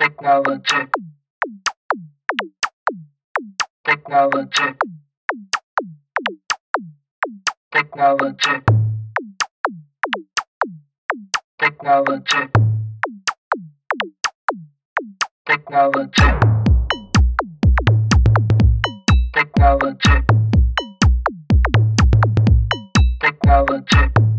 Technology. Technology. Technology. Technology. Technology. Technology. Technology.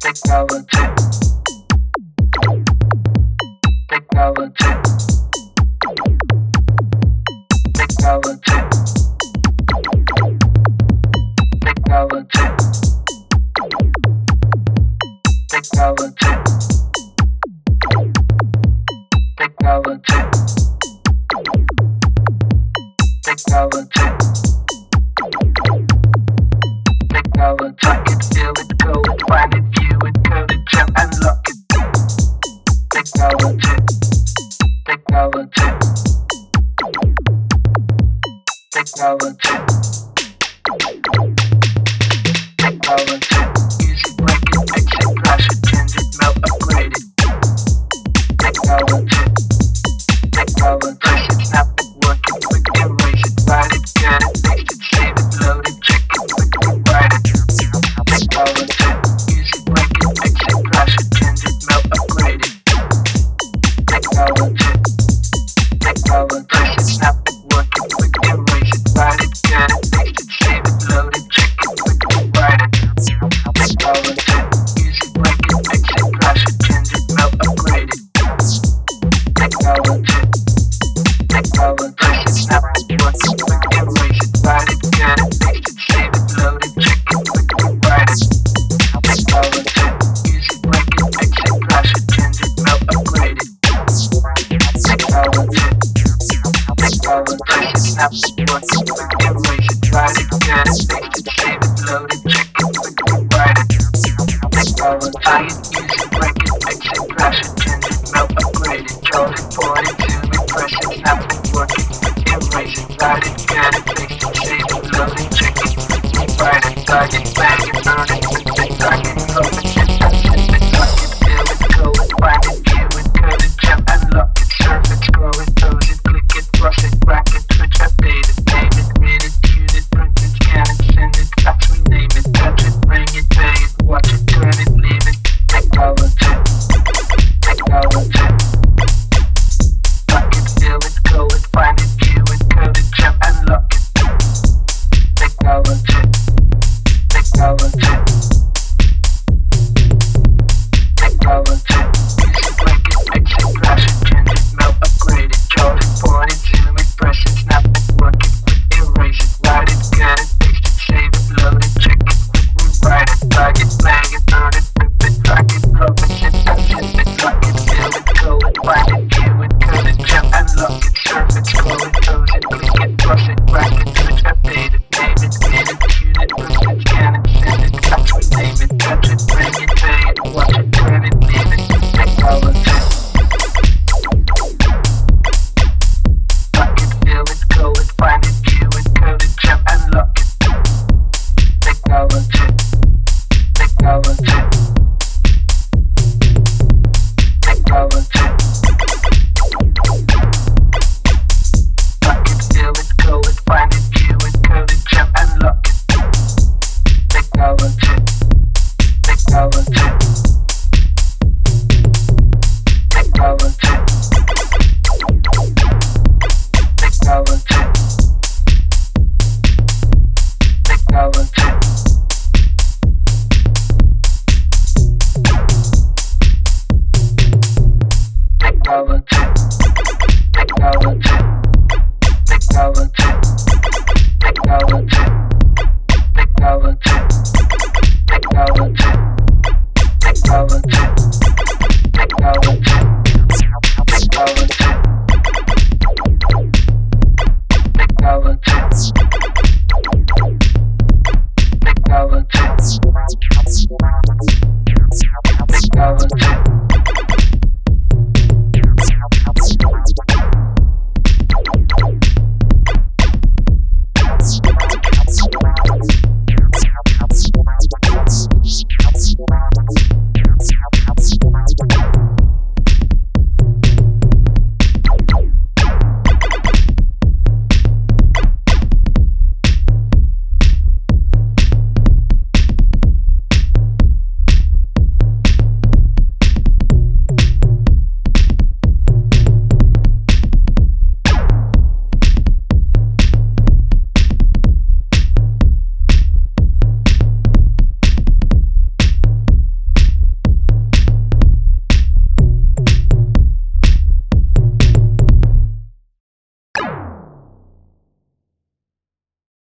Technology. Technology. Technology. with you. have sports. Every you try to guess, make it shame it, load it, check it, with the word. Make all the tired music, break it, mix it, crash it, change it, melt, upgrade it, jolt it, pour it, till the pressure has been working. Embrace it, ride it, get it, fix it, shame it, load it, check it, with the word. Target, bang it, burn it. Hot